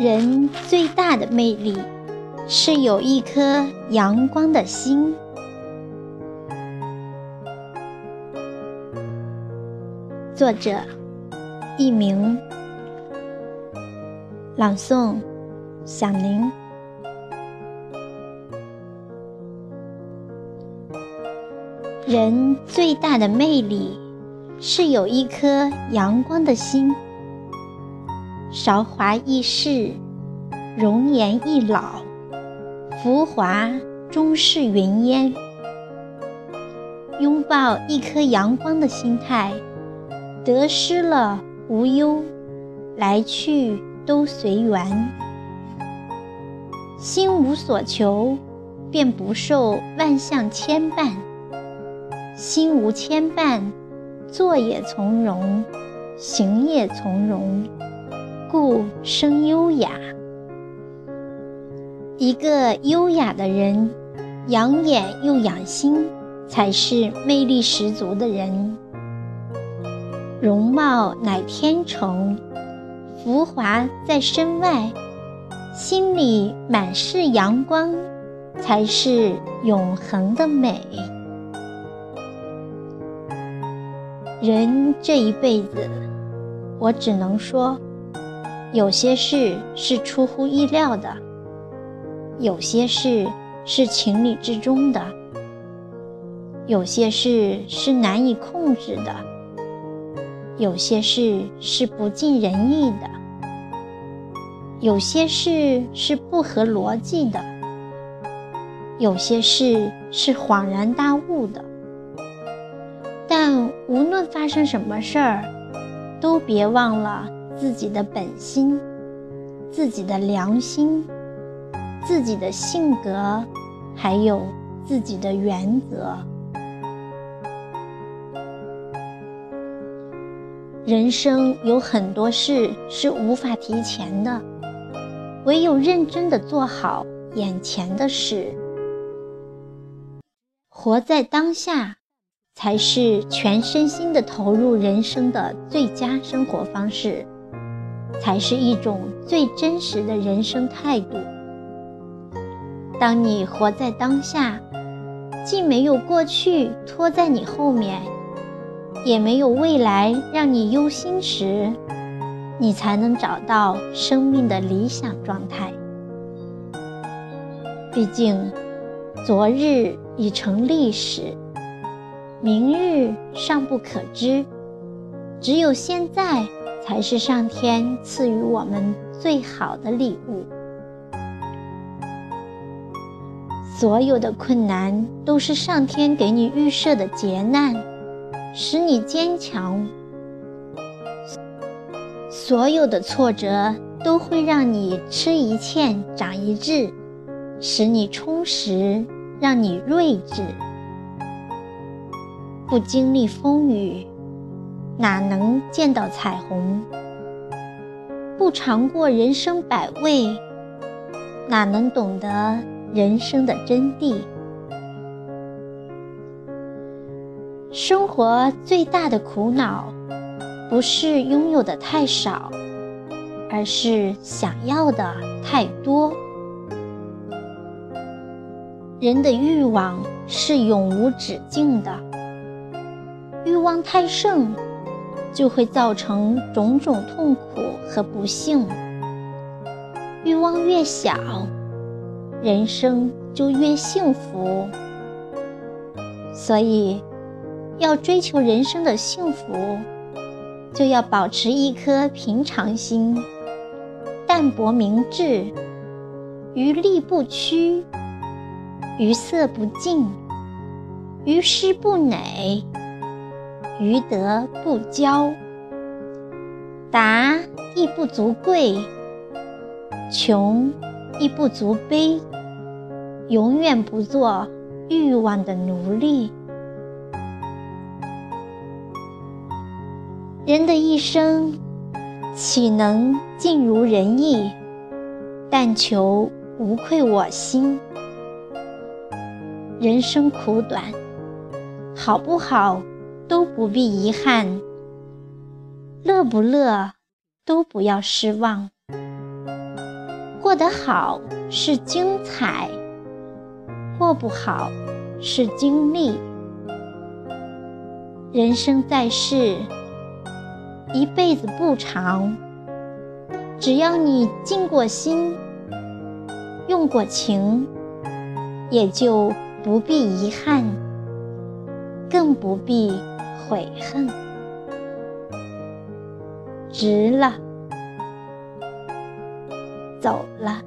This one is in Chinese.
人最大的魅力是有一颗阳光的心。作者：佚名，朗诵：响铃。人最大的魅力是有一颗阳光的心。韶华易逝，容颜易老，浮华终是云烟。拥抱一颗阳光的心态，得失了无忧，来去都随缘。心无所求，便不受万象牵绊；心无牵绊，坐也从容，行也从容。故生优雅。一个优雅的人，养眼又养心，才是魅力十足的人。容貌乃天成，浮华在身外，心里满是阳光，才是永恒的美。人这一辈子，我只能说。有些事是出乎意料的，有些事是情理之中的，有些事是难以控制的，有些事是不尽人意的，有些事是不合逻辑的，有些事是恍然大悟的。但无论发生什么事儿，都别忘了。自己的本心，自己的良心，自己的性格，还有自己的原则。人生有很多事是无法提前的，唯有认真的做好眼前的事，活在当下，才是全身心的投入人生的最佳生活方式。才是一种最真实的人生态度。当你活在当下，既没有过去拖在你后面，也没有未来让你忧心时，你才能找到生命的理想状态。毕竟，昨日已成历史，明日尚不可知，只有现在。才是上天赐予我们最好的礼物。所有的困难都是上天给你预设的劫难，使你坚强；所有的挫折都会让你吃一堑长一智，使你充实，让你睿智。不经历风雨。哪能见到彩虹？不尝过人生百味，哪能懂得人生的真谛？生活最大的苦恼，不是拥有的太少，而是想要的太多。人的欲望是永无止境的，欲望太盛。就会造成种种痛苦和不幸。欲望越小，人生就越幸福。所以，要追求人生的幸福，就要保持一颗平常心，淡泊明志，于利不屈，于色不竞，于诗不馁。余德不骄，达亦不足贵，穷亦不足悲，永远不做欲望的奴隶。人的一生，岂能尽如人意？但求无愧我心。人生苦短，好不好都不必遗憾，乐不乐都不要失望。过得好是精彩，过不好是经历。人生在世，一辈子不长，只要你尽过心，用过情，也就。不必遗憾，更不必悔恨，值了，走了。